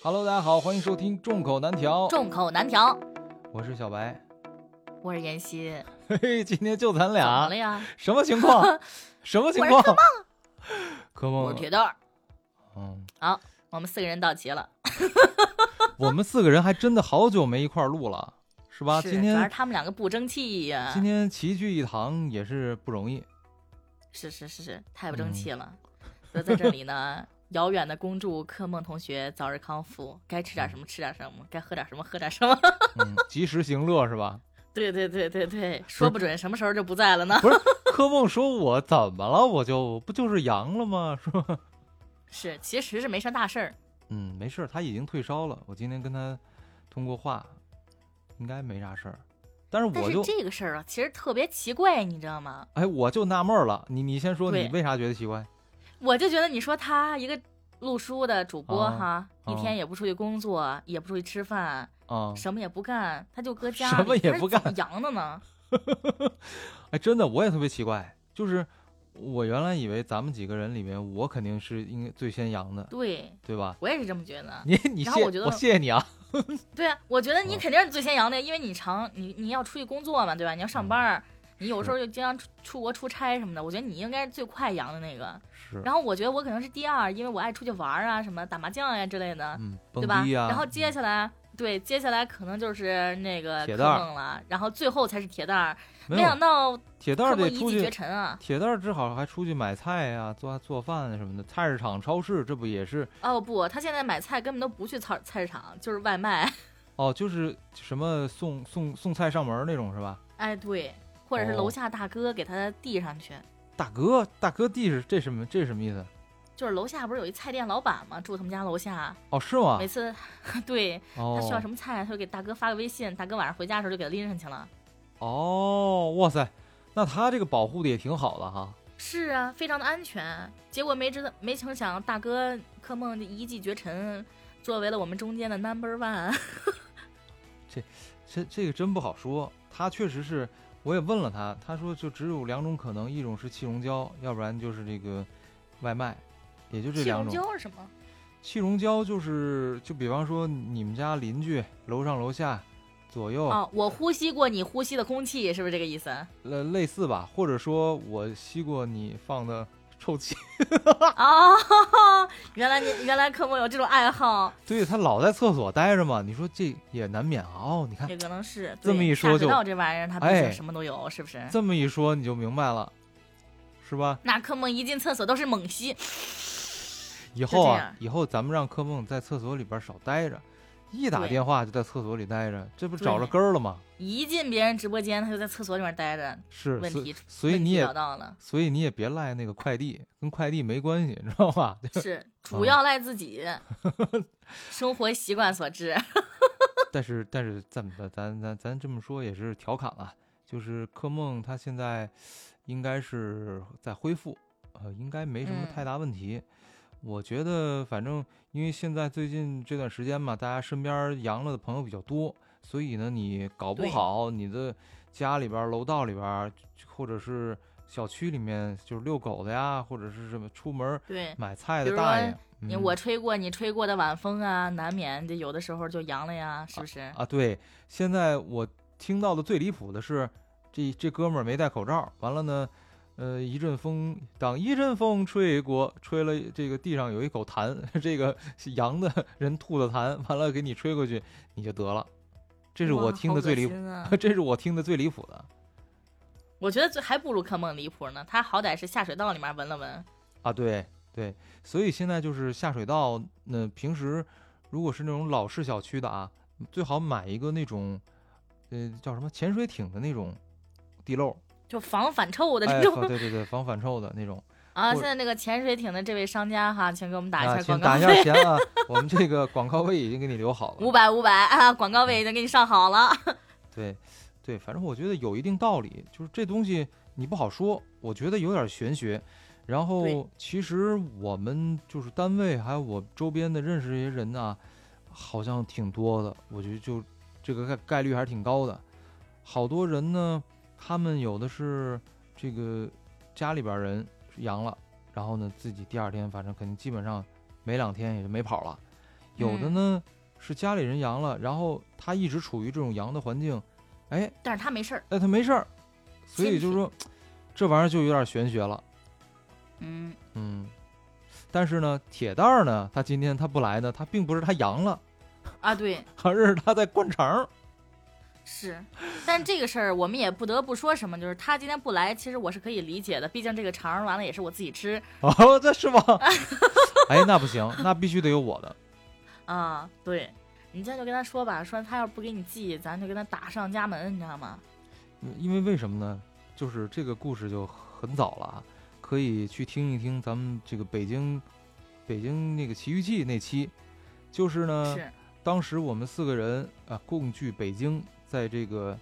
Hello，大家好，欢迎收听众口难调，众口难调。我是小白，我是妍希，嘿嘿，今天就咱怎么俩了，呀？什么情况？什么情况？科梦，我是铁蛋儿。嗯，好，我们四个人到齐了，我们四个人还真的好久没一块儿录了，是吧？是今天主要是他们两个不争气呀、今天齐聚一堂也是不容易，是是是是，太不争嗯气了。所以在这里呢，遥远的恭祝柯梦同学早日康复，该吃点什么吃点什么，该喝点什么喝点什么。嗯，及时行乐是吧？对对对对对，说不准什么时候就不在了呢。不是，柯梦说我怎么了？我就不就是阳了吗？是吧？是，其实是没啥大事儿。嗯，没事儿，他已经退烧了。我今天跟他通过话，应该没啥事儿。但是我就这个事儿啊，其实特别奇怪，你知道吗？哎，我就纳闷了，你你先说，你为啥觉得奇怪？我就觉得你说他一个录书的主播啊哈，一啊天也不出去工作，也不出去吃饭，啊、什么也不干，他就搁家什么也不干阳的呢？哎，真的，我也特别奇怪，就是我原来以为咱们几个人里面，我肯定是应该最先阳的，对对吧？我也是这么觉得。你你谢然后我觉得谢谢你啊，对啊，我觉得你嗯肯定是最先阳的，因为你常你你要出去工作嘛，对吧？你要上班儿，你有时候就经常出出国出差什么的，我觉得你应该是最快阳的那个。是，然后我觉得我可能是第二，因为我爱出去玩啊，什么打麻将呀、之类的，嗯，蹦对吧？然后接下来。对，接下来可能就是那个铁蛋儿了，然后最后才是铁蛋儿。没想到铁蛋儿柯梦得出一骑绝去，尘啊！铁蛋儿正好还出去买菜呀、做做饭什么的，菜市场、超市，这不也是哦不，他现在买菜根本都不去菜菜市场，就是外卖。哦，就是什么送送送菜上门那种是吧？哎，对，或者是哦楼下大哥给他递上去。大哥，大哥递是这什么这是什么意思？就是楼下不是有一菜店老板吗？住他们家楼下，哦，是吗每？次 对哦，他需要什么菜，他就给大哥发个微信，大哥晚上回家的时候就给他拎上去了。哦，哇塞，那他这个保护的也挺好的哈。是啊，非常的安全。结果没知道，没成想大哥柯梦这一骑绝尘，作为了我们中间的 number one。这这这个真不好说，他确实是，我也问了他，他说就只有两种可能，一种是气溶胶，要不然就是这个外卖，也就这气溶两种。胶是什么？气溶胶就是，就比方说你们家邻居楼上楼下左右，哦，我呼吸过你呼吸的空气，是不是这个意思？类，类似吧，或者说我吸过你放的臭气，哦，原来你原来科梦有这种爱好，对他老在厕所待着嘛，你说这也难免啊。哦，你看也可能是这么一说就这玩意儿，他毕哎竟什么都有，是不是？这么一说你就明白了，是吧？那科梦一进厕所都是猛吸，以后啊以后咱们让科梦在厕所里边少待着，一打电话就在厕所里待着，这不找着根儿了吗？一进别人直播间他就在厕所里面待着，是，问题所以你也找到了，所以你也别赖那个快递，跟快递没关系，你知道吧？是主要赖自己，生活习惯所致。但是但是咱们咱咱咱这么说也是调侃啊，就是柯梦他现在应该是在恢复，呃，应该没什么嗯太大问题。我觉得反正因为现在最近这段时间嘛，大家身边阳了的朋友比较多，所以呢，你搞不好你的家里边、楼道里边，或者是小区里面，就是遛狗的呀，或者是什么出门对，买菜的大爷，我吹过你吹过的晚风啊，难免就有的时候就阳了呀，是不是？啊，对，现在我听到的最离谱的是，这这哥们儿没戴口罩，完了呢，呃，一阵风，当一阵风吹过，吹了这个地上有一口痰，这个羊的人吐的痰，完了给你吹过去，你就得了，这是我听的最离谱，啊 这是我听的最离谱的我觉得这还不如柯梦离谱呢，他好歹是下水道里面闻了闻。啊，对对，所以现在就是下水道，那平时如果是那种老式小区的啊，最好买一个那种，呃，叫什么潜水艇的那种地漏。就防反臭的哎，这种、防对对对，防反臭的那种。啊！现在那个潜水艇的这位商家哈，请给我们打一啊，下请打一下钱啊！我们这个广告位已经给你留好了。五百五百啊，广告位已经给你上好了。对，对，反正我觉得有一定道理，就是这东西你不好说，我觉得有点玄学。然后其实我们就是单位还有我周边的认识这些人啊，好像挺多的，我觉得就这个概概率还是挺高的。好多人呢，他们有的是这个家里边人阳了，然后呢自己第二天反正肯定基本上没两天也就没跑了。有的嗯呢是家里人阳了，然后他一直处于这种阳的环境，哎但是他没事儿，哎他没事儿，所以就是说这玩意儿就有点玄学了。嗯，嗯，但是呢，铁蛋儿呢，他今天他不来呢，他并不是他阳了，啊对，而是他在灌肠。是，但这个事儿我们也不得不说什么，就是他今天不来，其实我是可以理解的，毕竟这个肠儿完了也是我自己吃哦，这是吗？哎，那不行，那必须得有我的。啊。对，你这样就跟他说吧，说他要是不给你寄，咱就跟他打上家门，你知道吗？嗯因为为什么呢？就是这个故事就很早了啊，可以去听一听咱们这个北京北京那个奇遇记那期，就是呢，是，当时我们四个人啊共聚北京，在这个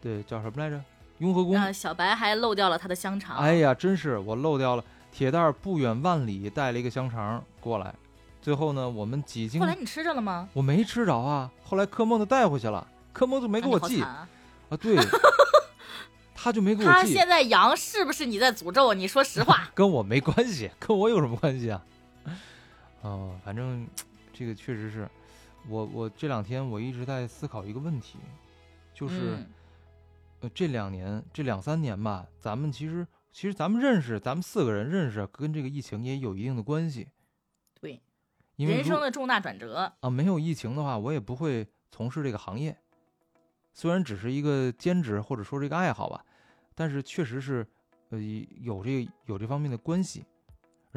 对叫什么来着？雍和宫。啊，小白还漏掉了他的香肠。哎呀，真是我漏掉了。铁蛋儿不远万里带了一个香肠过来，最后呢，我们几经后来你吃着了吗？我没吃着啊，后来柯梦就带回去了，柯梦就没给啊我寄啊啊，对，他就没给我寄，他现在阳是不是你在诅咒？你说实话。跟我没关系，跟我有什么关系啊？哦，反正这个确实是我我这两天我一直在思考一个问题，就是、嗯呃这两年这两三年吧，咱们其实其实咱们认识，咱们四个人认识，跟这个疫情也有一定的关系。对，因为人生的重大转折。啊，没有疫情的话，我也不会从事这个行业。虽然只是一个兼职或者说这个爱好吧，但是确实是，呃，有这个有这方面的关系。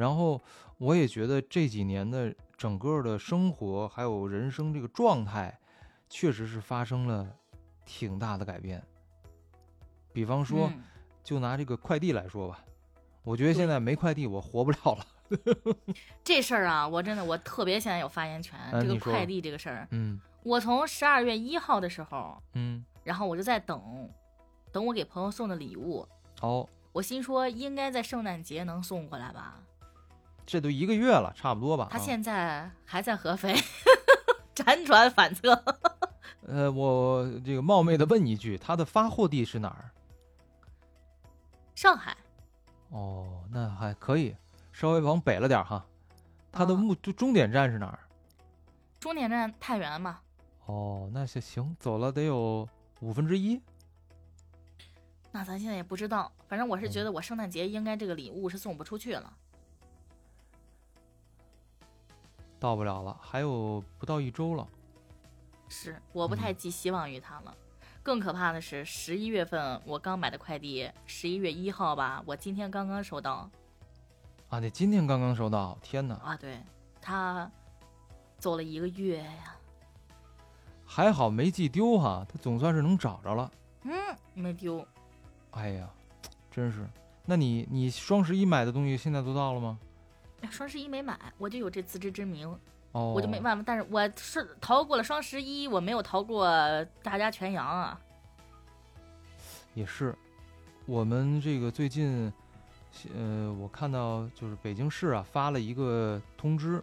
然后我也觉得这几年的整个的生活还有人生这个状态，确实是发生了挺大的改变。比方说，嗯就拿这个快递来说吧，我觉得现在没快递我活不了了。这事儿啊，我真的我特别现在有发言权。这个快递这个事儿，嗯我从十二月一号的时候，嗯，然后我就在等，等我给朋友送的礼物。哦，我心说应该在圣诞节能送过来吧。这都一个月了，差不多吧？他啊现在还在合肥，辗转反侧。呃，我这个冒昧的问一句，他的发货地是哪儿？上海哦，那还可以，稍微往北了点哈。他的啊目就终点站是哪儿？终点站太原嘛，哦，那行行，走了得有五分之一。那咱现在也不知道。反正我是嗯觉得我圣诞节应该这个礼物是送不出去了。到不了了，还有不到一周了。是，我不太嗯寄希望于他了。更可怕的是，十一月份我刚买的快递，十一月一号吧，我今天刚刚收到啊，你今天刚刚收到，天哪！啊，对他走了一个月呀，还好没寄丢哈，他总算是能找着了。嗯，没丢，哎呀，真是。那你你双十一买的东西现在都到了吗？哎双十一没买，我就有这自知之明，哦，我就没办法。但是我是逃过了双十一，我没有逃过大家全阳啊。也是，我们这个最近，呃，我看到就是北京市啊发了一个通知，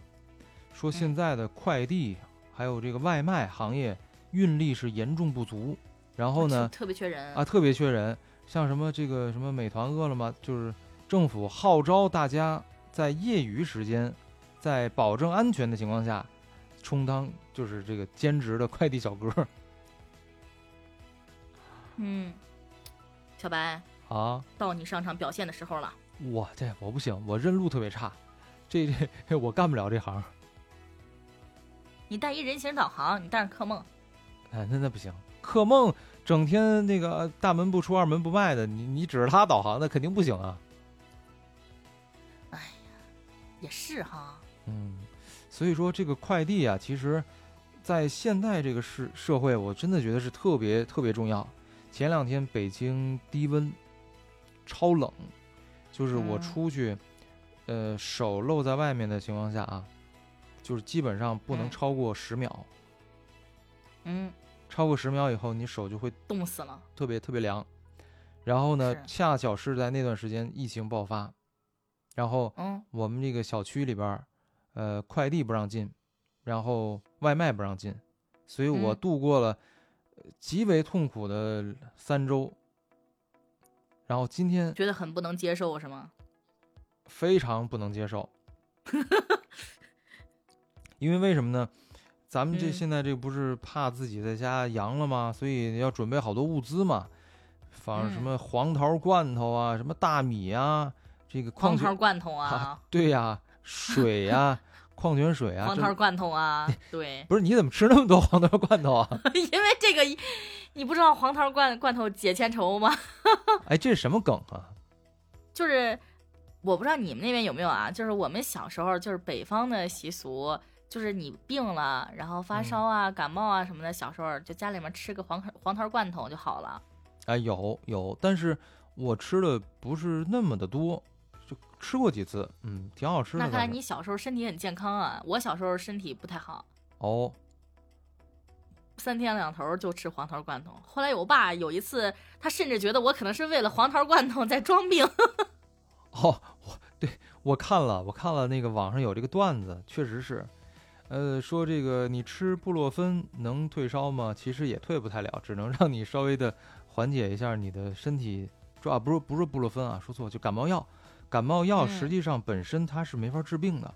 说现嗯在的快递还有这个外卖行业运力是严重不足，然后呢特别缺人啊特别缺人，像什么这个什么美团、饿了么，就是政府号召大家在业余时间，在保证安全的情况下，充当就是这个兼职的快递小哥 嗯，小白，啊。到你上场表现的时候了。我这我不行，我认路特别差，这这 我干不了这行。你带一人形导航，你带上客梦，哎，那那不行。客梦整天那个大门不出二门不迈的，你你指着他导航，那肯定不行啊。也是哈。嗯，所以说这个快递啊，其实，在现在这个社社会，我真的觉得是特别特别重要。前两天北京低温，超冷，就是我嗯出去，呃，手露在外面的情况下啊，就是基本上不能嗯超过十秒。嗯，超过十秒以后，你手就会冻死了。特别特别凉。然后呢，恰巧是在那段时间疫情爆发，然后嗯，我们这个小区里边，呃，快递不让进，然后外卖不让进，所以我嗯度过了呃极为痛苦的三周。然后今天觉得很不能接受是吗？非常不能接受，因为为什么呢？咱们这嗯现在这不是怕自己在家阳了吗？所以要准备好多物资嘛，放什嗯么黄桃罐头啊，什么大米啊，这个矿泉黄桃罐头啊，对呀、水呀、矿泉水啊，黄桃罐头啊，对，不是你怎么吃那么多黄桃罐头啊？因为这个，你不知道黄桃罐罐头解千愁吗？哎，这是什么梗啊？就是我不知道你们那边有没有啊，就是我们小时候就是北方的习俗，就是你病了，然后发烧啊、感冒啊什么的，小时候就家里面吃个黄黄桃罐头就好了。哎，有有，但是我吃的不是那么的多，就吃过几次，嗯，挺好吃的。那看来你小时候身体很健康啊，我小时候身体不太好，哦，三天两头就吃黄桃罐头。后来我爸有一次，他甚至觉得我可能是为了黄桃罐头 在装病。哦，我对我看了，我看了那个网上有这个段子，确实是，呃，说这个你吃布洛芬能退烧吗？其实也退不太了，只能让你稍微的缓解一下你的身体。说啊，不是不是布洛芬啊，说错，就感冒药。感冒药嗯。实际上本身它是没法治病的，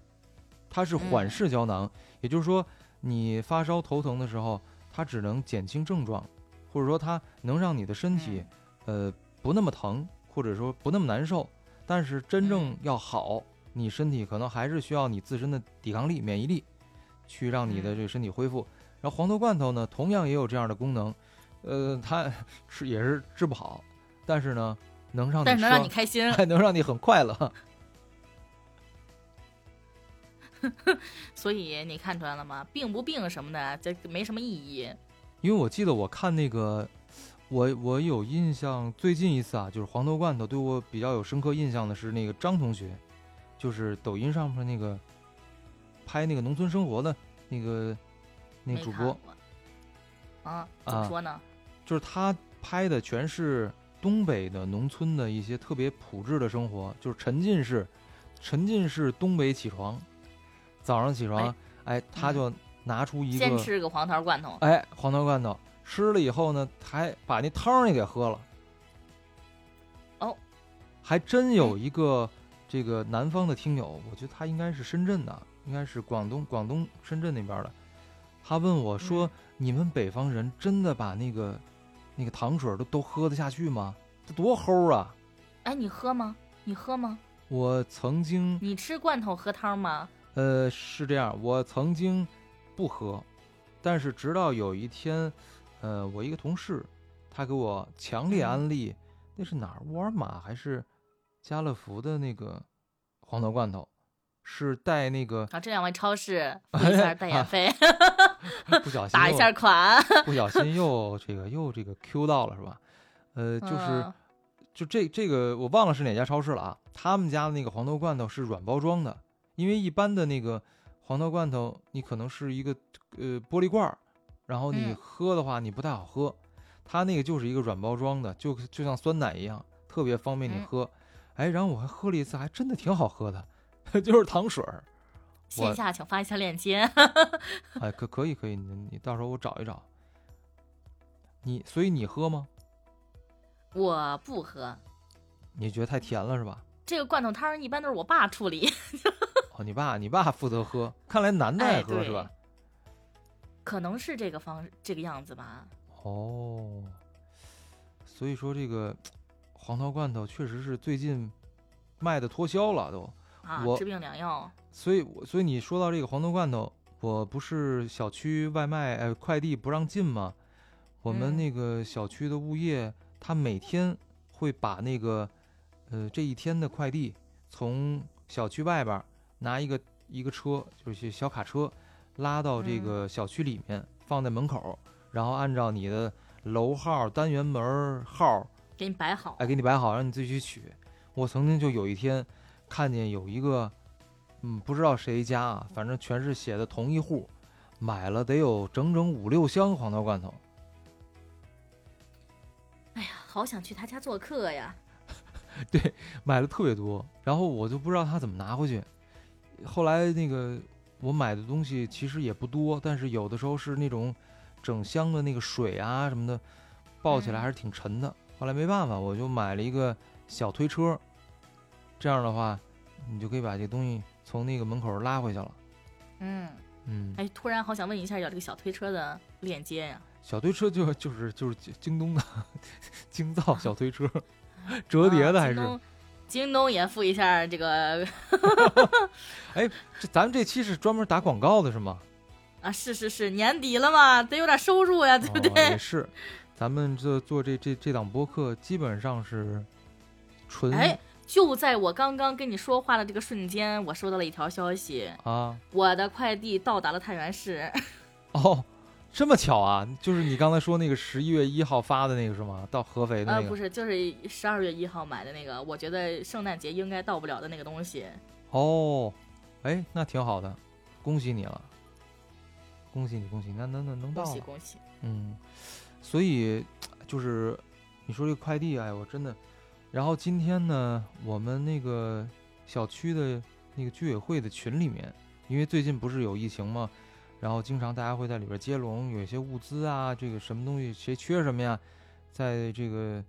它是缓嗯。释胶囊，也就是说你发烧头疼的时候，它只能减轻症状，或者说它能让你的身体、呃不那么疼，或者说不那么难受。但是真正要好，你身体可能还是需要你自身的抵抗力、免疫力，去让你的这个身体恢复。然后黄豆罐头呢，同样也有这样的功能，呃，它 是也是治不好，但是呢，能让你但是能让你开心。还能让你很快乐。所以你看出来了吗？病不病什么的，这没什么意义。因为我记得我看那个，我我有印象，最近一次啊，就是黄豆罐头对我比较有深刻印象的是那个张同学，就是抖音上面那个拍那个农村生活的那个那个主播，啊，怎么啊说呢？就是他拍的全是东北的农村的一些特别朴质的生活，就是沉浸式，沉浸式东北起床，早上起床，哎，他嗯就拿出一个先，吃个黄桃罐头，哎，黄桃罐头，吃了以后呢，还把那汤也给喝了。哦，还真有一个这个南方的听友，我觉得他应该是深圳的，应该是广东广东深圳那边的。他问我说：“嗯你们北方人真的把那个那个糖水都都喝得下去吗？这多齁啊！”哎，你喝吗？你喝吗？我曾经你吃罐头喝汤吗？呃是这样，我曾经不喝，但是直到有一天，呃，我一个同事他给我强烈嗯安利，那是哪儿？沃尔玛还是家乐福的那个黄桃罐头，是带那个啊，这两位超市付一下代言费，不小心打一又下款。不小心又这个又这个 Q 到了是吧？呃，就是、嗯就这这个我忘了是哪家超市了啊。他们家的那个黄豆罐头是软包装的，因为一般的那个黄豆罐头你可能是一个呃玻璃罐儿，然后你嗯喝的话你不太好喝。他那个就是一个软包装的，就就像酸奶一样，特别方便你嗯喝。哎，然后我还喝了一次，还真的挺好喝的，就是糖水儿。线下请发一下链接。哎，可可以可以，你你到时候我找一找。你所以你喝吗？我不喝你觉得太甜了是吧？这个罐头汤，一般都是我爸处理，哦，你爸你爸负责喝，看来男的爱喝是吧？可能是这个方这个样子吧。哦，所以说这个黄桃罐头确实是最近卖的脱销了都。我，啊治病良药。所以我所以你说到这个黄桃罐头，我不是小区外卖呃快递不让进吗？我们嗯那个小区的物业，他每天会把那个呃这一天的快递从小区外边儿拿一个一个车，就是小卡车，拉到这嗯个小区里面，放在门口，然后按照你的楼号、单元门儿号，给你摆好。哎，给你摆好，让你自己去取。我曾经就有一天看见有一个，嗯，不知道谁家啊，反正全是写的同一户，买了得有整整五六箱黄桃罐头。哎呀，好想去他家做客呀！对买了特别多，然后我就不知道他怎么拿回去。后来那个我买的东西其实也不多，但是有的时候是那种整箱的那个水啊什么的，抱起来嗯还是挺沉的。后来没办法，我就买了一个小推车，这样的话，你就可以把这东西从那个门口拉回去了。嗯，嗯，哎，突然好想问一下，有这个小推车的链接呀？小推车就就是就是京京东的 京造小推车，折叠的还是？啊京东京东也付一下这个 哎这咱们这期是专门打广告的是吗？啊，是是是，年底了嘛，得有点收入呀，对不哦、对？也是，咱们这做这这这档播客基本上是纯哎，就在我刚刚跟你说话的这个瞬间，我收到了一条消息，啊我的快递到达了太原市。哦，这么巧啊！就是你刚才说那个十一月一号发的那个是吗？到合肥的那呃，个？不是，就是十二月一号买的那个，我觉得圣诞节应该到不了的那个东西。哦，哎，那挺好的，恭喜你了，恭喜你，恭喜你，那那那能到了，恭喜恭喜！嗯，所以就是你说这个快递，哎，我真的，然后今天呢，我们那个小区的那个居委会的群里面，因为最近不是有疫情嘛？然后经常大家会在里边接龙，有一些物资啊，这个什么东西谁缺什么呀，在这个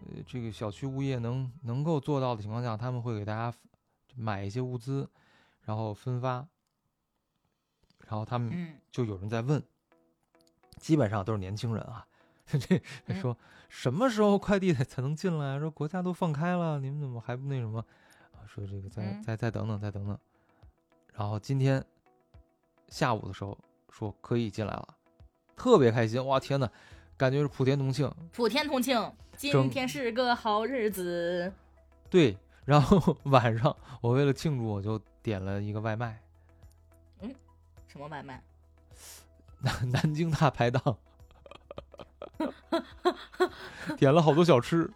呃这个小区物业能能够做到的情况下，他们会给大家买一些物资，然后分发。然后他们嗯，就有人在问，基本上都是年轻人啊，这嗯说什么时候快递才才能进来？说国家都放开了，你们怎么还不那什么？啊，说这个再嗯再再等等，再等等。然后今天下午的时候说可以进来了，特别开心，哇天呐，感觉是普天同庆。普天同庆，今天是个好日子。对，然后 晚上我为了庆祝，我就点了一个外卖，嗯什么外卖？南南京大排档，点了好多小吃。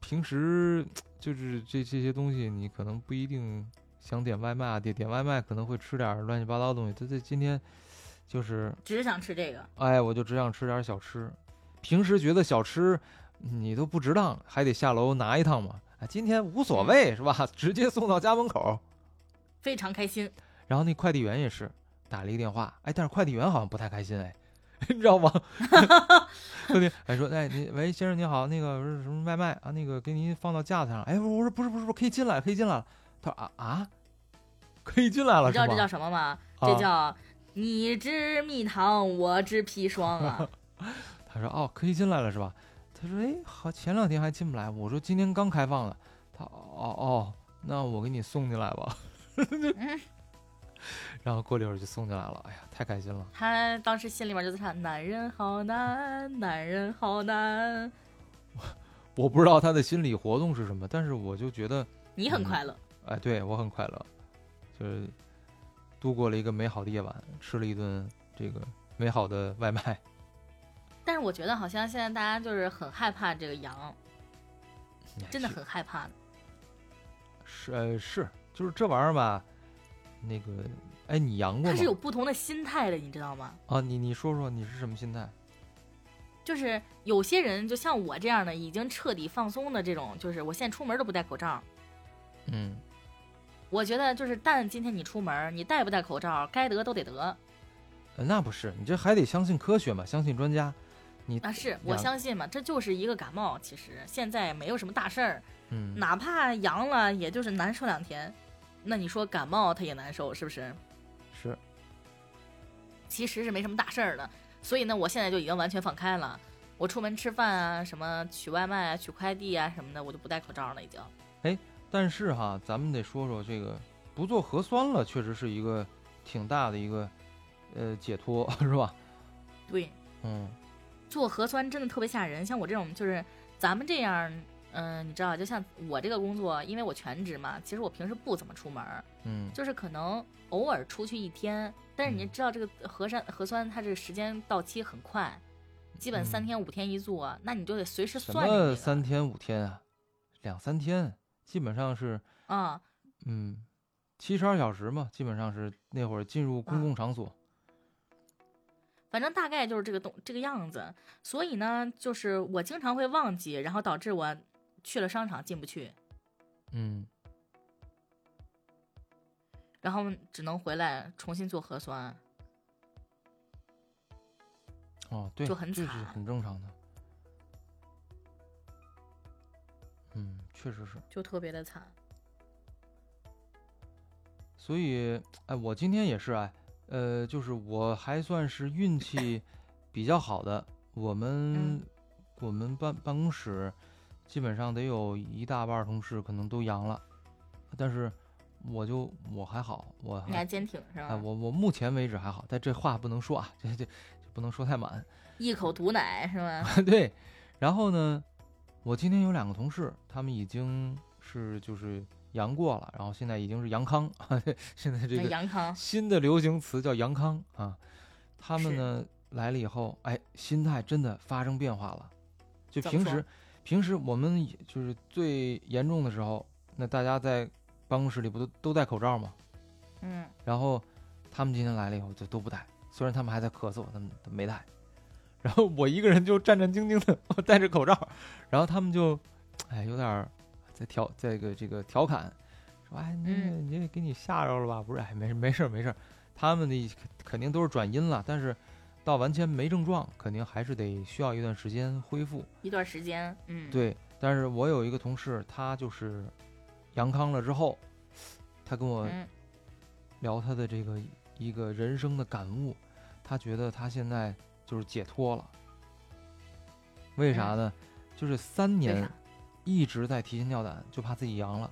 平时就是这这些东西，你可能不一定想点外卖啊，点点外卖可能会吃点乱七八糟的东西。他这今天就是，只想吃这个。哎，我就只想吃点小吃。平时觉得小吃你都不值当，还得下楼拿一趟嘛。啊，今天无所谓、是吧？直接送到家门口。非常开心，然后那快递员也是打了一个电话，哎，但是快递员好像不太开心，哎，你知道吗？快递哎说，哎，你喂，先生你好，那个是什么外卖啊？那个给您放到架子上。哎，我说不是不是不是，可以进来，可以进来了。他说啊啊，可以进来了？你知道这叫什么吗？啊这叫你知蜜糖，我知砒霜啊！他说哦，可以进来了是吧？他说哎，好，前两天还进不来，我说今天刚开放了。他哦哦，那我给你送进来吧。嗯然后过了一会儿就送进来了，哎呀，太开心了。他当时心里面就在唱：“男人好难，男人好难。我我不知道他的心理活动是什么，但是我就觉得，”你很快乐，哎，对我很快乐，就是度过了一个美好的夜晚，吃了一顿这个美好的外卖。但是我觉得好像现在大家就是很害怕这个羊，哎真的很害怕。是呃是，就是这玩意儿吧，那个，哎，你阳过吗他是？有不同的心态的，你知道吗？啊，你你说说你是什么心态？就是有些人就像我这样的，已经彻底放松的这种，就是我现在出门都不戴口罩。嗯，我觉得就是，但今天你出门，你戴不戴口罩，该得都得得呃那不是，你这还得相信科学嘛，相信专家。你啊！是我相信嘛，这就是一个感冒，其实现在没有什么大事儿，嗯，哪怕阳了，也就是难受两天。那你说感冒他也难受，是不是？是其实是没什么大事儿的。所以呢，我现在就已经完全放开了。我出门吃饭啊，什么取外卖啊、取快递啊什么的，我就不戴口罩了，已经。但是哈，咱们得说说这个不做核酸了，确实是一个挺大的一个呃解脱，是吧？对，嗯做核酸真的特别吓人。像我这种，就是咱们这样，嗯、你知道，就像我这个工作，因为我全职嘛，其实我平时不怎么出门，嗯，就是可能偶尔出去一天。但是你嗯知道，这个核酸核酸它这个时间到期很快，基本三嗯天五天一做，那你就得随时算着这个么三天五天啊，两三天，基本上是啊、嗯七十二小时嘛，基本上是那会儿进入公啊共场所。反正大概就是这个东这个样子。所以呢，就是我经常会忘记，然后导致我去了商场进不去，嗯，然后只能回来重新做核酸。哦，对，就很这是惨很正常的。嗯，确实是。就特别的惨。所以哎，我今天也是哎，呃，就是我还算是运气比较好的，我们、嗯我们办办公室基本上得有一大半同事可能都阳了，但是我就我还好，我还你还坚挺是吧？哎，我我目前为止还好，但这话不能说啊，这这这不能说太满。一口毒奶是吗？对，然后呢，我今天有两个同事，他们已经是就是阳过了，然后现在已经是阳康，现在这个阳康，新的流行词叫阳康啊。他们呢来了以后，哎，心态真的发生变化了。就平时平时我们就是最严重的时候，那大家在办公室里不都都戴口罩吗？嗯，然后他们今天来了以后就都不戴，虽然他们还在咳嗽，他们都没戴。然后我一个人就战战兢兢的，我戴着口罩，然后他们就，哎，有点在调，在这个这个调侃，说，哎，那个嗯你也给你吓着了吧？不是，哎，没事没事没事，他们的肯定都是转阴了，但是到完全没症状，肯定还是得需要一段时间恢复。一段时间，嗯，，对，但是我有一个同事，他就是阳康了之后，他跟我嗯聊他的这个一个人生的感悟，他觉得他现在就是解脱了。为啥呢？就是三年？一直在提心吊胆，就怕自己阳了。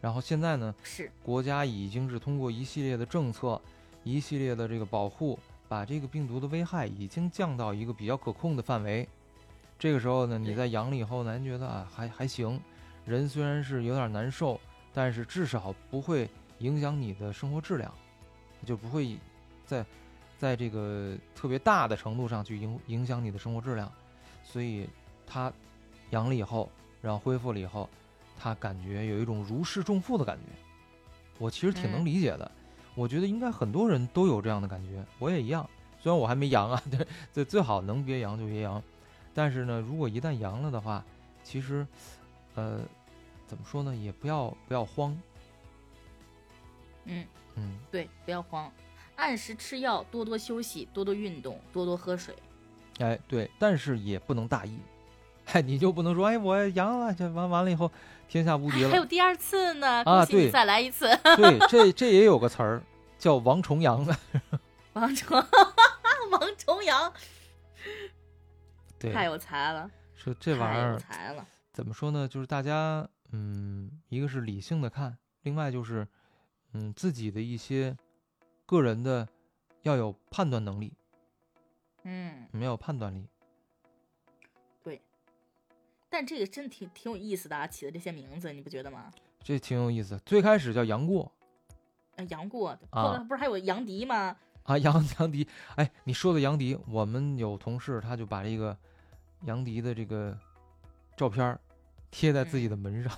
然后现在呢，是，国家已经是通过一系列的政策，一系列的这个保护，把这个病毒的危害已经降到一个比较可控的范围。这个时候呢，你在阳了以后呢，人觉得啊还还行，人虽然是有点难受，但是至少不会影响你的生活质量，就不会在在这个特别大的程度上去影影响你的生活质量。所以他阳了以后，然后恢复了以后，他感觉有一种如释重负的感觉。我其实挺能嗯理解的，我觉得应该很多人都有这样的感觉，我也一样。虽然我还没阳啊，对，最最好能别阳就别阳，但是呢，如果一旦阳了的话，其实，呃，怎么说呢，也不要不要慌，嗯，嗯，对，不要慌，按时吃药，多多休息，多多运动，多多喝水。哎，对，但是也不能大意，哎，你就不能说，哎，我阳了，这完完了以后天下无敌了还有，第二次呢，啊恭喜你对再来一次。对，这这也有个词儿叫王重阳的，王重 王重阳对，太有才了，说这玩意儿才了。怎么说呢？就是大家，嗯，一个是理性的看，另外就是，嗯，自己的一些个人的要有判断能力，嗯，没有判断力。对但这个真挺挺有意思的啊，起的这些名字，你不觉得吗？这挺有意思。最开始叫杨过呃，杨过，啊后来不是还有杨迪吗？啊，杨杨迪。哎，你说的杨迪，我们有同事他就把这个杨迪的这个照片贴在自己的门上。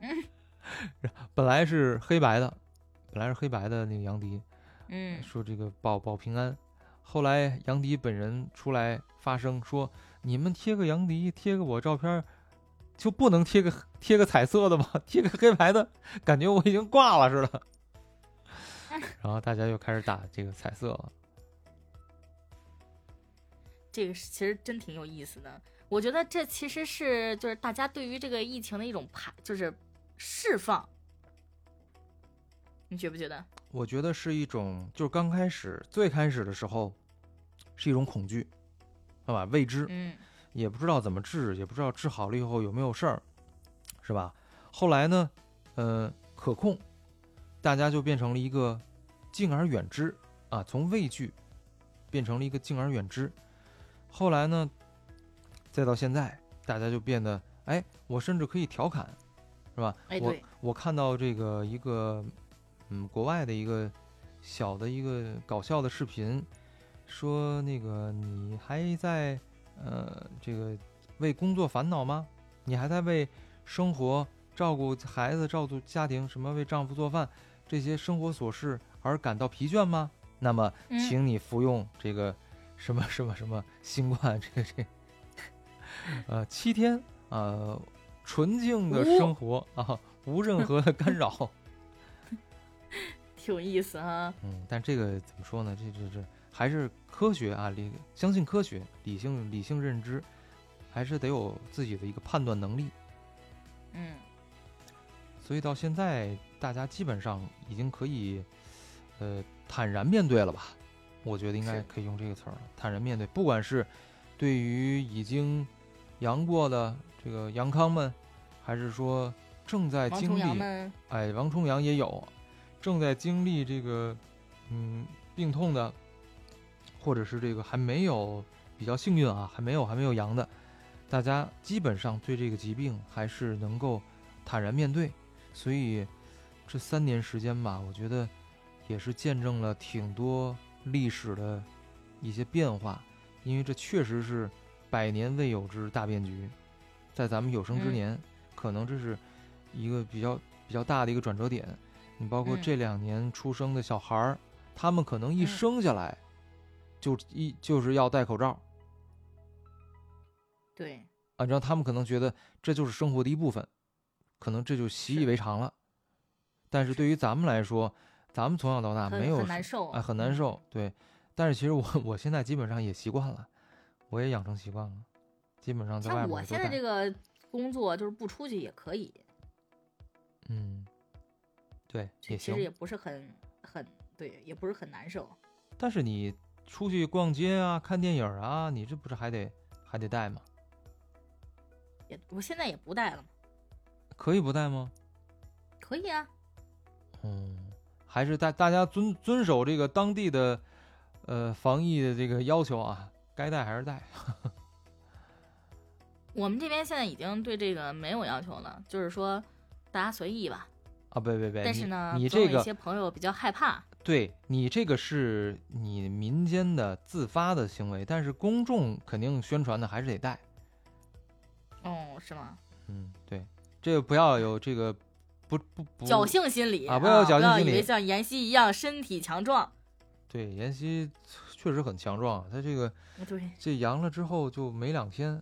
嗯 本来是黑白的，本来是黑白的那个杨迪，嗯，说这个保保平安。后来杨迪本人出来发声说：“你们贴个杨迪，贴个我照片儿，就不能贴个贴个彩色的吗？贴个黑白的，感觉我已经挂了似的。”然后大家又开始打这个彩色了。这个是其实真挺有意思的。我觉得这其实是就是大家对于这个疫情的一种排，就是释放。你觉不觉得？我觉得是一种，就是刚开始最开始的时候，是一种恐惧，好吧？未知，嗯也不知道怎么治，也不知道治好了以后有没有事儿，是吧？后来呢，呃，可控，大家就变成了一个敬而远之啊，从畏惧变成了一个敬而远之。后来呢，再到现在，大家就变得，哎，我甚至可以调侃，是吧？我我看到这个一个，嗯，国外的一个小的一个搞笑的视频，说那个你还在呃这个为工作烦恼吗？你还在为生活照顾孩子、照顾家庭，什么为丈夫做饭这些生活琐事而感到疲倦吗？那么，嗯请你服用这个什么什么什么新冠这个这个呃七天呃纯净的生活啊，无任何的干扰。挺有意思哈。嗯，但这个怎么说呢？这这这还是科学啊，理相信科学，理性理性认知，还是得有自己的一个判断能力。嗯，所以到现在大家基本上已经可以，呃，坦然面对了吧？我觉得应该可以用这个词儿了，坦然面对。不管是对于已经阳过的这个阳康们，还是说正在经历哎，王重阳也有，正在经历这个嗯病痛的，或者是这个还没有比较幸运啊，还没有还没有阳的，大家基本上对这个疾病还是能够坦然面对。所以这三年时间吧，我觉得也是见证了挺多历史的一些变化，因为这确实是百年未有之大变局，在咱们有生之嗯年，可能这是一个比较比较大的一个转折点。你包括嗯这两年出生的小孩儿，他们可能一嗯生下来就一就是要戴口罩对，啊，然后他们可能觉得这就是生活的一部分，可能这就习以为常了。但是对于咱们来说，咱们从小到大没有很难受，哎，很难嗯。受，对。但是其实我我现在基本上也习惯了，我也养成习惯了，基本上在外像我现在这个工作，就是不出去也可以，嗯，对，也行。其实也不是很很对，也不是很难受。但是你出去逛街啊、看电影啊，你这不是还得还得带吗？也我现在也不带了，可以不带吗？可以啊。嗯，还是大大家遵遵守这个当地的呃防疫的这个要求啊，该带还是带。我们这边现在已经对这个没有要求了，就是说大家随意吧。啊，别别别，但是呢，你这个有一些朋友比较害怕，对你这个是你民间的自发的行为，但是公众肯定宣传的还是得戴。哦，是吗？嗯，对，这个不要有这个不不不侥幸心理啊不要侥幸心理以为像妍希一样身体强壮。对，妍希确实很强壮，她这个对，这阳了之后就没两天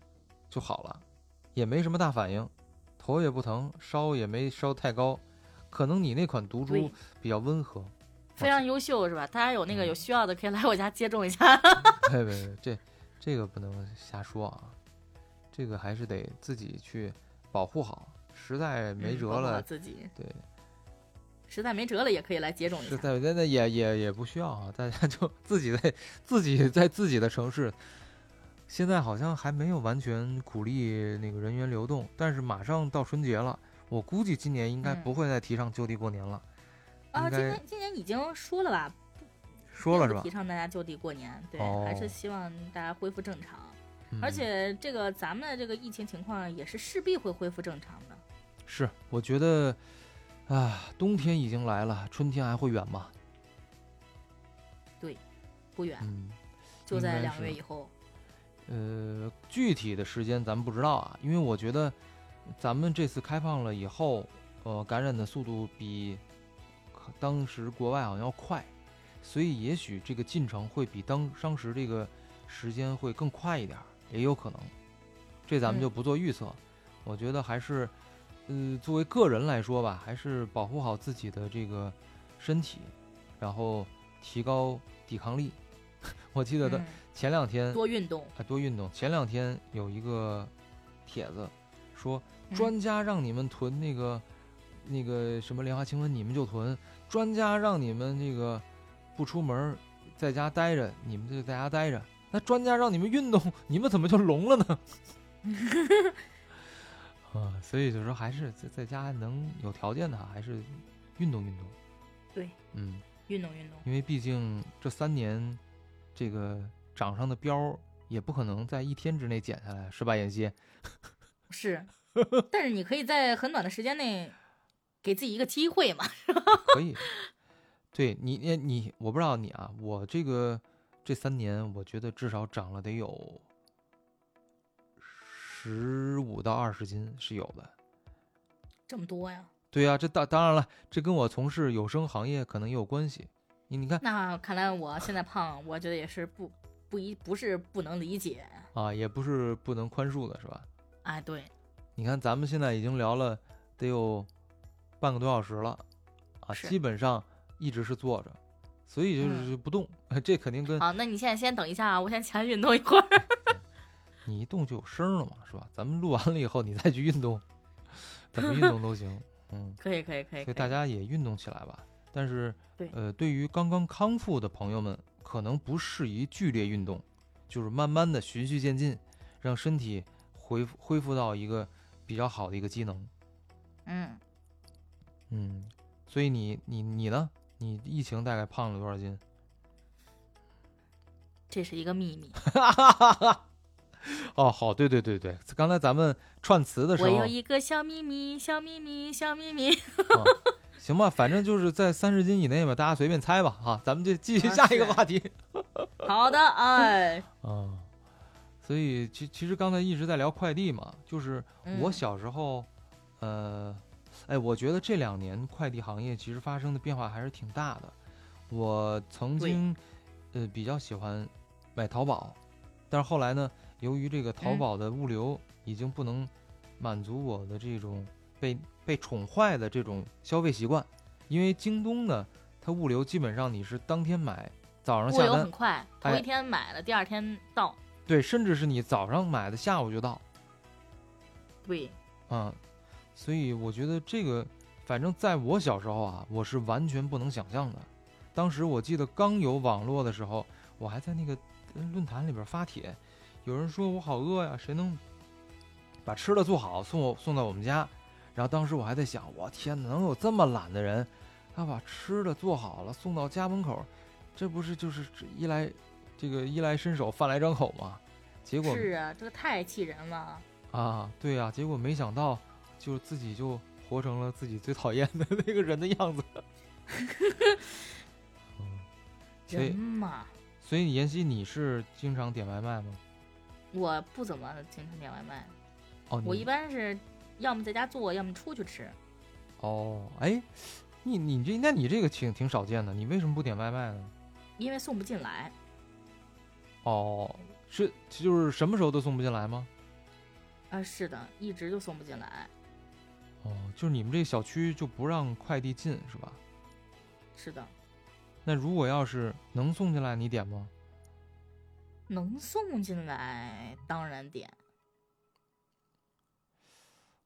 就好了，也没什么大反应，头也不疼，烧也没烧太高，可能你那款毒株比较温和。非常优秀是吧？大家有那个嗯。有需要的可以来我家接种一下。别别别，这这个不能瞎说啊，这个还是得自己去保护好，实在没辙了，自己。对，实在没辙了也可以来接种一下。是在那那也也也不需要啊，大家就自己在 自己在自己的城市，现在好像还没有完全鼓励那个人员流动，但是马上到春节了，我估计今年应该嗯。不会再提倡就地过年了，啊，应该今年今年已经说了吧？说了是吧提？倡大家就地过年，对，哦还是希望大家恢复正常。嗯而且这个咱们的这个疫情情况也是势必会恢复正常的。是，我觉得啊，冬天已经来了，春天还会远吗？对不远，嗯。就在两个月以后。呃，具体的时间咱们不知道啊，因为我觉得咱们这次开放了以后，呃，感染的速度比可当时国外好像要快，所以也许这个进程会比当当时这个时间会更快一点儿，也有可能。这咱们就嗯不做预测。我觉得还是，呃，作为个人来说吧，还是保护好自己的这个身体，然后提高抵抗力。我记得的嗯前两天多运动，哎，多运动。前两天有一个帖子说，嗯专家让你们囤那个、那个什么莲花清瘟，你们就囤；专家让你们这个不出门，在家待着，你们就在家待着。那专家让你们运动，你们怎么就聋了呢？啊，所以就说还是在在家能有条件的，还是运动运动。对，嗯，运动运动。因为毕竟这三年，这个掌上的膘也不可能在一天之内减下来，是吧，妍希？是，但是你可以在很短的时间内给自己一个机会嘛。可以。对你，你你，我不知道你啊，我这个这三年，我觉得至少长了得有十五到二十斤是有的。这么多呀？对呀、这当当然了，这跟我从事有声行业可能也有关系。你你看那看来我现在胖，我觉得也是不不一不是不能理解。啊，也不是不能宽恕的，是吧？哎，对，你看，咱们现在已经聊了得有半个多小时了，啊，是基本上一直是坐着，所以就是不动。这肯定跟好，那你现在先等一下啊，我先起来运动一会儿。你一动就有声了嘛，是吧？咱们录完了以后你再去运动，怎么运动都行。嗯，可以可以可以，所以大家也运动起来吧。但是，对呃，对于刚刚康复的朋友们，可能不适宜剧烈运动，就是慢慢的循序渐进，让身体恢复恢复到一个比较好的一个机能。嗯，嗯，所以你你你呢？你疫情大概胖了多少斤？这是一个秘密。哦，好，对对对对，刚才咱们串词的时候，我有一个小秘密，小秘密，小秘密。啊 行吧，反正就是在三十斤以内吧，大家随便猜吧，哈，咱们就继续啊下一个话题。好的，哎，啊，所以其其实刚才一直在聊快递嘛，就是我嗯小时候，呃，哎，我觉得这两年快递行业其实发生的变化还是挺大的。我曾经，呃，比较喜欢买淘宝，但是后来呢，由于这个淘嗯宝的物流已经不能满足我的这种被被宠坏的这种消费习惯，因为京东呢，它物流基本上你是当天买，早上下单物流很，快，头哎一天买了，第二天到。对，甚至是你早上买的，下午就到。对，啊，所以我觉得这个，反正在我小时候啊，我是完全不能想象的。当时我记得刚有网络的时候，我还在那个呃论坛里边发帖，有人说我好饿呀，谁能把吃的做好送我送到我们家？然后当时我还在想，我天哪，能有这么懒的人，他把吃的做好了送到家门口，这不是就是衣来这个衣来伸手饭来张口吗？结果是啊，这个太气人了。啊，对呀、结果没想到，就自己就活成了自己最讨厌的 那个人的样子。嗯，所人以嘛，所以妍希，你是经常点外卖吗？我不怎么经常点外卖，哦，我一般是要么在家做，要么出去吃。哦，哎，你你这那你这个挺挺少见的，你为什么不点外卖呢？因为送不进来。哦，是就是什么时候都送不进来吗？啊，是的，一直就送不进来。哦，就是你们这个小区就不让快递进是吧？是的，那如果要是能送进来，你点吗？能送进来当然点。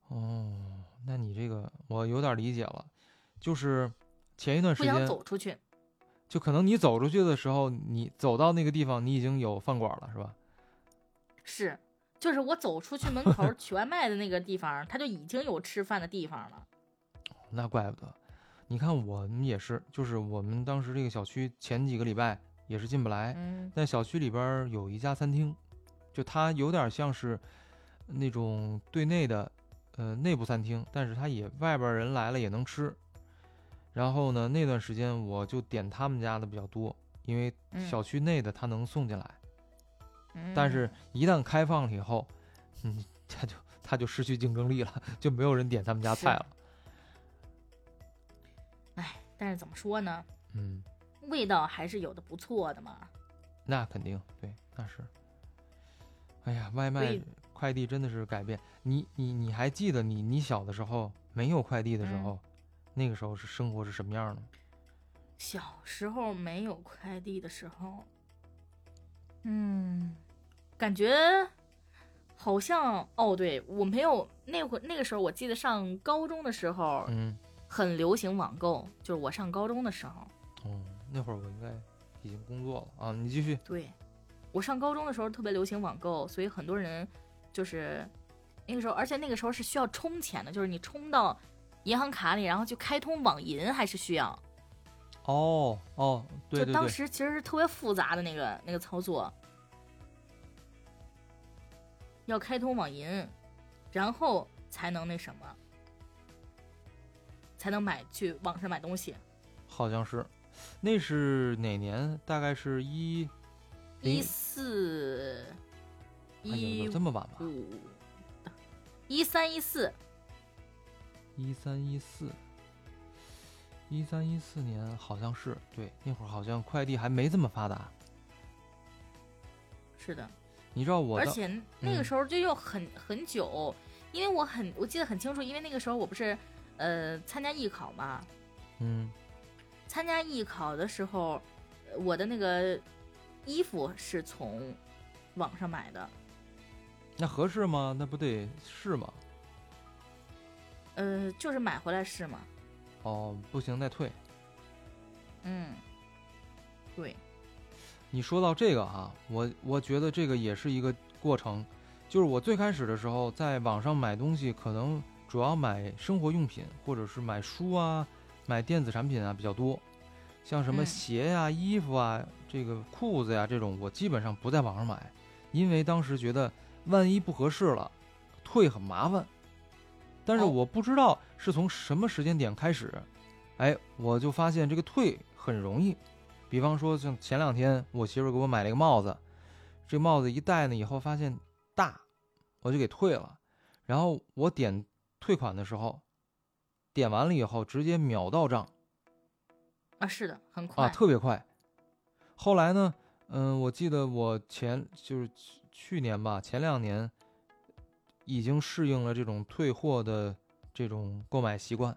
哦，那你这个我有点理解了，就是前一段时间不想间，走出去。就可能你走出去的时候，你走到那个地方，你已经有饭馆了，是吧？是，就是我走出去门口取外卖的那个地方，他就已经有吃饭的地方了。那怪不得。你看我们也是，就是我们当时这个小区前几个礼拜也是进不来，嗯，但小区里边有一家餐厅，就它有点像是那种对内的呃内部餐厅，但是它也外边人来了也能吃。然后呢，那段时间我就点他们家的比较多，因为嗯小区内的他能送进来，嗯但是一旦开放了以后，嗯，他就他就失去竞争力了，就没有人点他们家菜了。哎，但是怎么说呢，嗯，味道还是有的不错的嘛。那肯定对，那是。哎呀，外卖快递真的是改变你，你你还记得你你小的时候没有快递的时嗯候，那个时候是生活是什么样的？小时候没有快递的时候，嗯，感觉好像哦，对我没有那会那个时候，我记得上高中的时候嗯，很流行网购，就是我上高中的时候，哦，那会儿我应该已经工作了啊。你继续。对我上高中的时候特别流行网购，所以很多人就是那个时候，而且那个时候是需要充钱的，就是你充到银行卡里，然后去开通网银，还是需要。哦哦，对就当对对，时其实是特别复杂的那个那个操作，要开通网银，然后才能那什么，才能买去网上买东西。好像是，那是哪年？大概是一一四一有这么晚吧？一三一四，一三一四，一三一四年好像是对，那会儿好像快递还没这么发达。是的，你知道我而且那个嗯时候就又很很久，因为我很我记得很清楚，因为那个时候我不是呃参加艺考嘛，嗯参加艺考的时候，呃我的那个衣服是从网上买的，那合适吗？那不得试吗？呃，就是买回来试嘛。哦，不行再退。嗯，对，你说到这个哈，我我觉得这个也是一个过程，就是我最开始的时候在网上买东西，可能主要买生活用品或者是买书啊、买电子产品啊比较多，像什么嗯鞋呀、衣服啊、这个裤子呀这种，我基本上不在网上买，因为当时觉得万一不合适了，退很麻烦。但是哦我不知道是从什么时间点开始，哎，我就发现这个退很容易。比方说，像前两天我媳妇给我买了一个帽子，这帽子一戴呢以后发现大，我就给退了。然后我点退款的时候，点完了以后直接秒到账啊，是的，很快。啊，特别快。后来呢，嗯，我记得我前就是去去年吧，前两年已经适应了这种退货的这种购买习惯，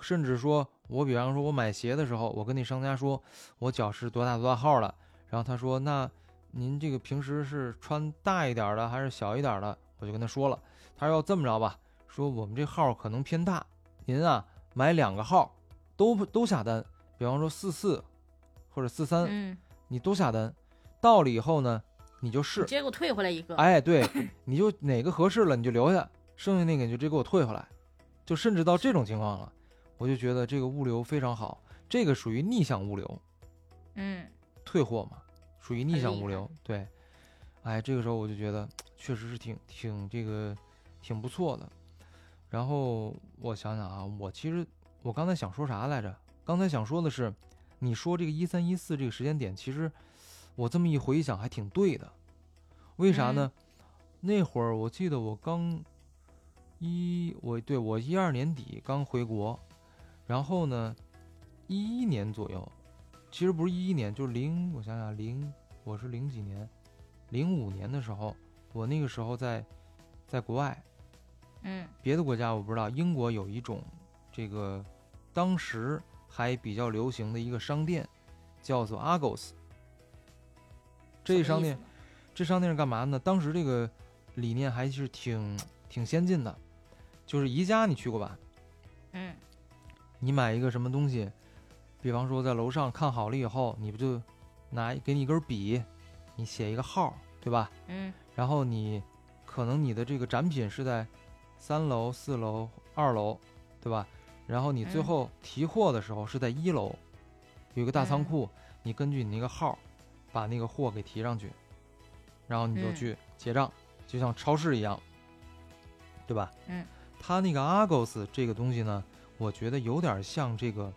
甚至说我比方说我买鞋的时候，我跟那商家说我脚是多大多大号的，然后他说那您这个平时是穿大一点的还是小一点的？我就跟他说了，他说要这么着吧，说我们这号可能偏大，您啊买两个号都都下单，比方说四四或者四三，嗯，你都下单，到了以后呢，你就试你直，接给我退回来一个。哎，对，你就哪个合适了你就留下，剩下那个你就直接给我退回来，就甚至到这种情况了，我就觉得这个物流非常好，这个属于逆向物流，嗯，退货嘛，属于逆向物流，对，哎，这个时候我就觉得确实是挺挺这个挺不错的。然后我想想啊，我其实我刚才想说啥来着？刚才想说的是，你说这个一三一四这个时间点，其实我这么一回想还挺对的。为啥呢？那会儿我记得我刚一我对我一二年底刚回国，然后呢，一一年左右，其实不是一一年，就是零，我想想零，我是零几年，零五年的时候，我那个时候在在国外，嗯别的国家我不知道，英国有一种这个当时还比较流行的一个商店，叫做 Argos。这商店，这商店是干嘛呢？当时这个理念还是挺挺先进的，就是宜家你去过吧？嗯你买一个什么东西，比方说在楼上看好了以后，你不就拿给你一根笔，你写一个号，对吧？嗯然后你可能你的这个展品是在三楼、四楼、二楼，对吧？然后你最嗯后提货的时候是在一楼，有一个大仓嗯库，你根据你那个号，把那个货给提上去，然后你就嗯去结账，就像超市一样，对吧？嗯，它那个 Argos 这个东西呢，我觉得有点像这个，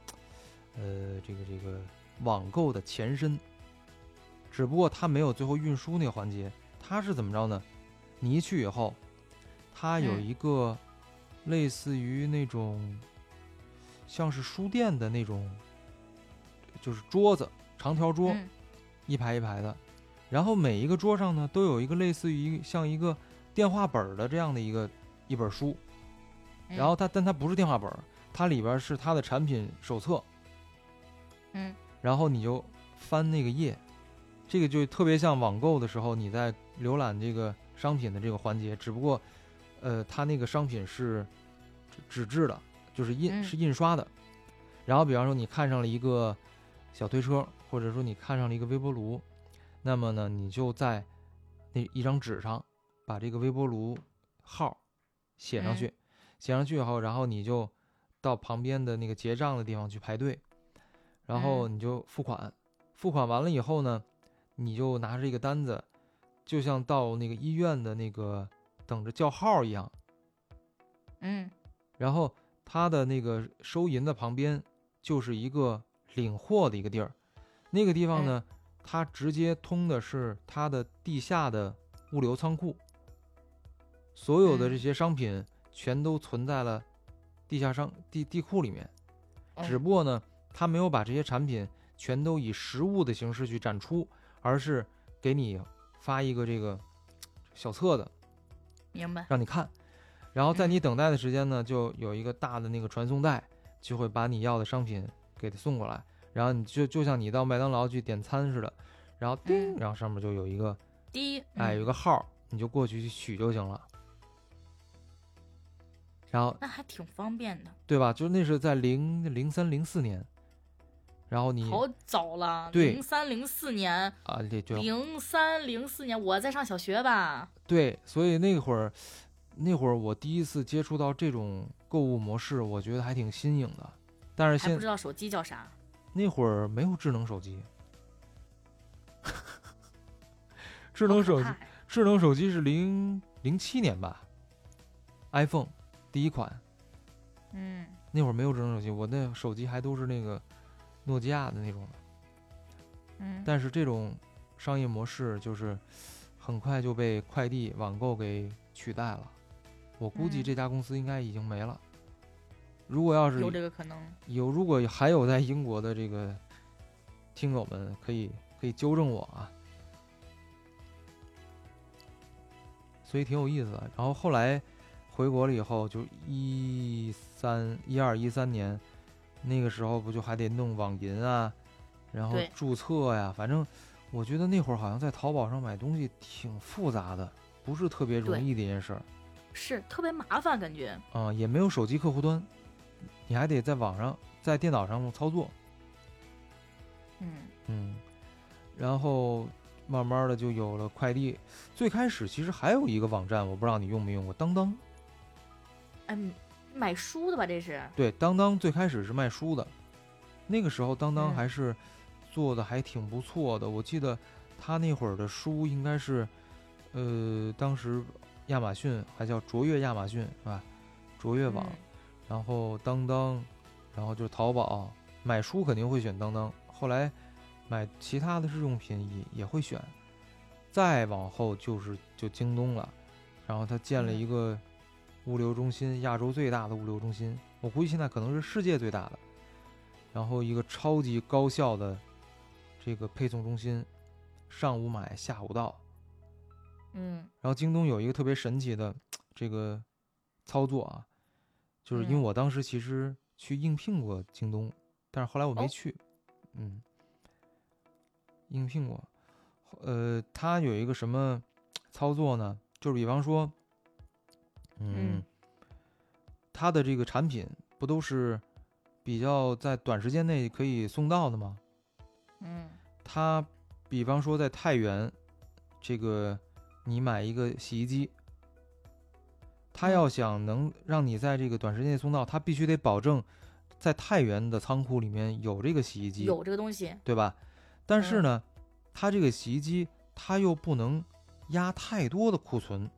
呃，这个这个网购的前身，只不过它没有最后运输那个环节，它是怎么着呢？你一去以后，它有嗯一个类似于那种像是书店的那种，就是桌子，长条桌，嗯一排一排的，然后每一个桌上呢都有一个类似于像一个电话本儿的这样的一个一本书，嗯。然后它但它不是电话本儿，它里边是它的产品手册，嗯。然后你就翻那个页，这个就特别像网购的时候你在浏览这个商品的这个环节，只不过，呃，它那个商品是纸纸质的，就是印、嗯。是印刷的。然后比方说你看上了一个小推车，或者说你看上了一个微波炉，那么呢，你就在那一张纸上把这个微波炉号写上去，写上去以后，然后你就到旁边的那个结账的地方去排队，然后你就付款，付款完了以后呢，你就拿着这个单子，就像到那个医院的那个等着叫号一样，嗯。然后他的那个收银的旁边就是一个领货的一个地儿，那个地方呢，它直接通的是它的地下的物流仓库，所有的这嗯些商品全都存在了地下商地地库里面，哦。只不过呢，他没有把这些产品全都以实物的形式去展出，而是给你发一个这个小册子，明白。让你看，然后在嗯。你等待的时间呢，就有一个大的那个传送带，就会把你要的商品给它送过来，然后你就就像你到麦当劳去点餐似的，然后叮，嗯然后上面就有一个第一，哎有嗯个号，你就过去去取就行了。然后那还挺方便的，对吧？就那是在零零三零四年，然后你好早了，对零三零四年，啊，零三零四年我在上小学吧，对，所以那会儿那会儿我第一次接触到这种购物模式，我觉得还挺新颖的。但是现还不知道手机叫啥，那会儿没有智能手机，智能手机智能手机是零零七年吧，iPhone 第一款，嗯，那会儿没有智能手机，我那手机还都是那个诺基亚的那种的。嗯，但是这种商业模式就是很快就被快递网购给取代了。我估计嗯这家公司应该已经没了。如果要是有这个可能，有，如果还有在英国的这个听友们，可以可以纠正我啊。所以挺有意思的。然后后来回国了以后，就一三一二一三年，那个时候不就还得弄网银啊，然后注册呀，反正我觉得那会儿好像在淘宝上买东西挺复杂的，不是特别容易的一件事儿。是特别麻烦，感觉，啊、也没有手机客户端，你还得在网上在电脑上操作。嗯，嗯，然后慢慢的就有了快递。最开始其实还有一个网站，我不知道你用没用过，当当。嗯，买书的吧，这是，对，当当最开始是卖书的，那个时候当当嗯还是做的还挺不错的。我记得他那会儿的书应该是，呃，当时亚马逊还叫卓越亚马逊是吧？卓越网，嗯然后当当，然后就是淘宝，买书肯定会选当当，后来买其他的日用品也也会选，再往后就是就京东了，然后他建了嗯。一个物流中心，亚洲最大的物流中心，我估计现在可能是世界最大的，然后一个超级高效的这个配送中心，上午买下午到，嗯。然后京东有一个特别神奇的这个操作啊，就是因为嗯。我当时其实去应聘过京东，但是后来我没哦。去，嗯，应聘过，呃，它有一个什么操作呢？就是比方说，嗯，嗯。它的这个产品不都是比较在短时间内可以送到的吗？嗯。它比方说在太原，这个你买一个洗衣机，它要想能让你在这个短时间内送到，他必须得保证在太原的仓库里面有这个洗衣机，有这个东西，对吧？但是嗯呢，他这个洗衣机他又不能压太多的库存，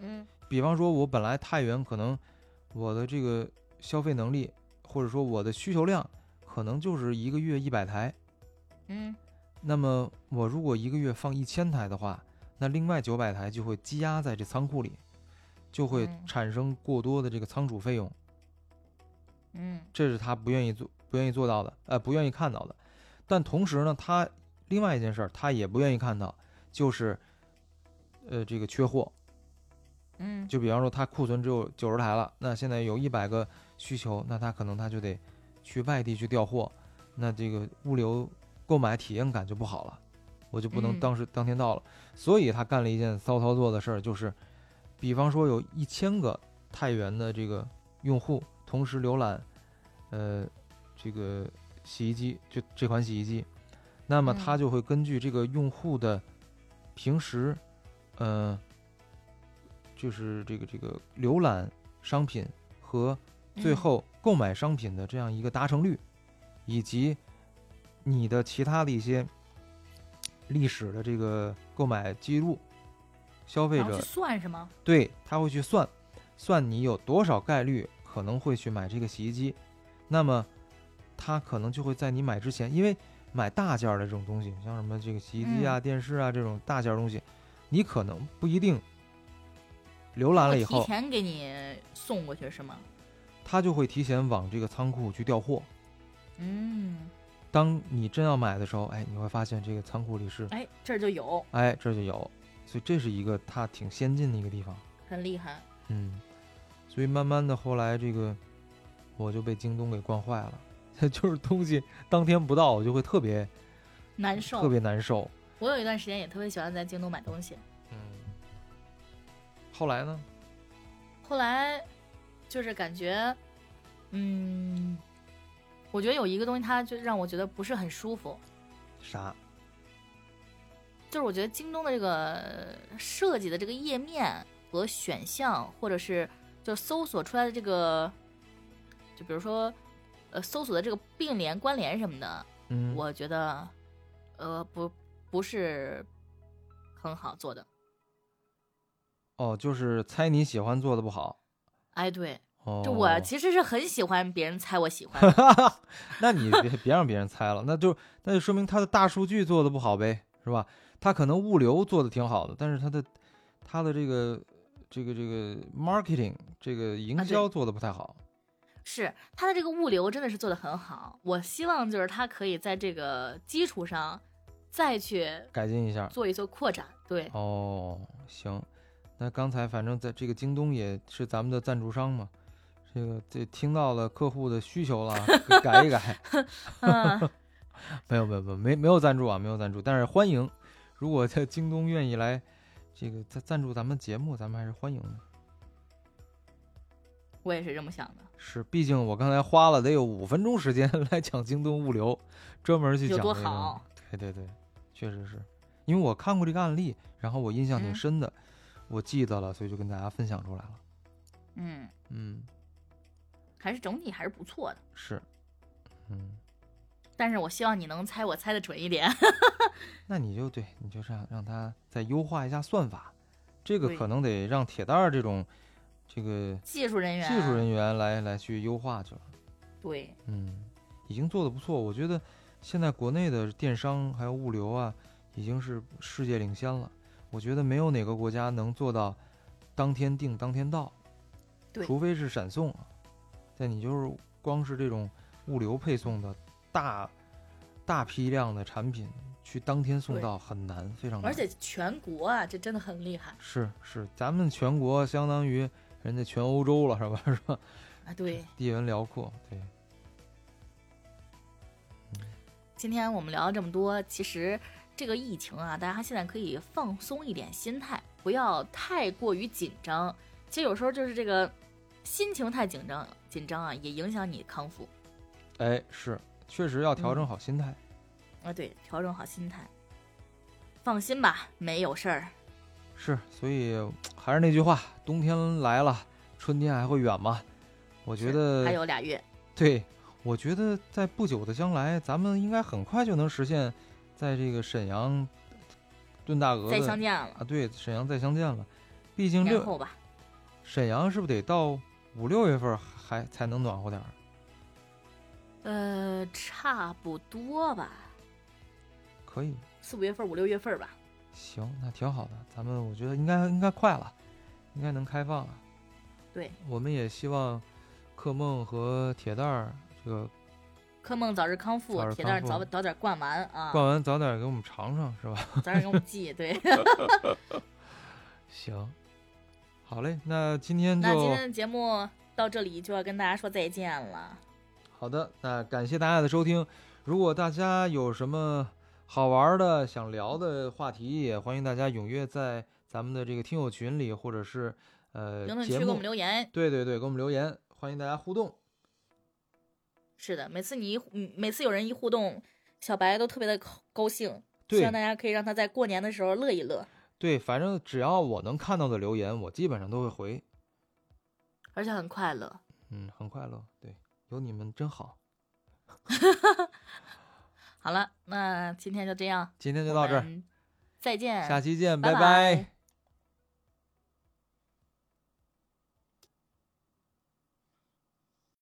嗯比方说，我本来太原可能我的这个消费能力，或者说我的需求量，可能就是一个月一百台。嗯那么我如果一个月放一千台的话，那另外九百台就会积压在这仓库里，就会嗯产生过多的这个仓储费用，嗯这是他不愿意做、不愿意做到的，呃，不愿意看到的。但同时呢，他另外一件事儿，他也不愿意看到，就是，呃，这个缺货。嗯，就比方说，他库存只有九十台了，那现在有一百个需求，那他可能他就得去外地去调货，那这个物流购买体验感就不好了，我就不能嗯当时当天到了。所以他干了一件骚操作的事儿，就是，比方说有一千个太原的这个用户同时浏览，呃，这个洗衣机，就这款洗衣机，那么他嗯。就会根据这个用户的平时，呃，就是这个这个浏览商品和最嗯。后购买商品的这样一个达成率，以及你的其他的一些历史的这个购买记录，消费者去算是吗？对他会去算，算你有多少概率可能会去买这个洗衣机，那么他可能就会在你买之前，因为买大件儿的这种东西，像什么这个洗衣机啊、电视啊这种大件儿东西，你可能不一定浏览了以后提，前给你送过去是吗？他就会提前往这个仓库去调货。嗯，当你真要买的时候，哎，你会发现这个仓库里是，哎，这儿就有，哎，这就有，所以这是一个它挺先进的一个地方。很厉害。嗯，所以慢慢的后来这个我就被京东给惯坏了，就是东西当天不到，我就会特别难受。特别难受。我有一段时间也特别喜欢在京东买东西，嗯，后来呢？后来就是感觉，嗯，我觉得有一个东西，它就让我觉得不是很舒服，啥？就是我觉得京东的这个设计的这个页面和选项，或者是就搜索出来的这个，就比如说，呃，搜索的这个并联、关联什么的，嗯，我觉得，呃，不不是很好做的。哦，就是猜你喜欢做的不好。哎，对，哦，就我其实是很喜欢别人猜我喜欢的。那你别别让别人猜了，那就那就说明他的大数据做的不好呗，是吧？他可能物流做的挺好的，但是他的他的这个这个这个 marketing 这个营销做的不太好。是他的这个物流真的是做的很好，我希望就是他可以在这个基础上再去改进一下。做一做扩展。对，哦，行，那刚才反正在这个京东也是咱们的赞助商嘛，这个这听到了客户的需求了，改一改。嗯，没有没有没有没没有赞助啊，没有赞助，但是欢迎，如果在京东愿意来这个赞赞助咱们节目，咱们还是欢迎的。我也是这么想的，是，毕竟我刚才花了得有五分钟时间来讲京东物流，专门去有多讲这个好。对对对，确实是，因为我看过这个案例，然后我印象挺嗯深的，我记得了，所以就跟大家分享出来了。嗯，嗯，还是整体还是不错的。是，嗯，但是我希望你能猜我猜的准一点。那你就对，你就让让他再优化一下算法，这个可能得让铁蛋儿这种这个技术人员，技术人员来来去优化去了。对，嗯，已经做得不错，我觉得现在国内的电商还有物流啊，已经是世界领先了。我觉得没有哪个国家能做到当天定当天到，对除非是闪送啊。但你就是光是这种物流配送的大大批量的产品，去当天送到很难，非常难。而且全国啊，这真的很厉害是是，咱们全国相当于人家全欧洲了，是吧？是吧？啊。对，地缘辽阔，对，今天我们聊了这么多，其实这个疫情啊，大家现在可以放松一点心态，不要太过于紧张。其实有时候就是这个心情太紧张，紧张啊，也影响你康复哎，是，确实要调整嗯好心态。啊。对，调整好心态，放心吧，没有事儿。是，所以还是那句话，冬天来了，春天还会远吗？我觉得还有俩月，对，我觉得在不久的将来，咱们应该很快就能实现，在这个沈阳炖大鹅再相见了，啊，对，沈阳再相见了。毕竟六年后吧。沈阳是不是得到五六月份还才能暖和点儿？呃，差不多吧，可以，四五月份、五六月份吧。行，那挺好的。咱们我觉得应该应该快了，应该能开放了。对，我们也希望克梦和铁蛋儿这个柯梦早日康复早日，铁蛋儿早早点灌完啊，灌完早点给我们尝尝，是吧？早点给我们寄。对，行，好嘞，那今天就那今天的节目到这里就要跟大家说再见了。好的，那感谢大家的收听。如果大家有什么好玩的、想聊的话题，也欢迎大家踊跃在咱们的这个听友群里，或者是呃评论区给我们，留言。对对对，给我们留言，欢迎大家互动。是的，每次你一每次有人一互动，小白都特别的高高兴。希望大家可以让他在过年的时候乐一乐，对，反正只要我能看到的留言，我基本上都会回。而且很快乐。嗯，很快乐。对，有你们真好。好了，那今天就这样，今天就到这儿，再见，下期见，拜。拜拜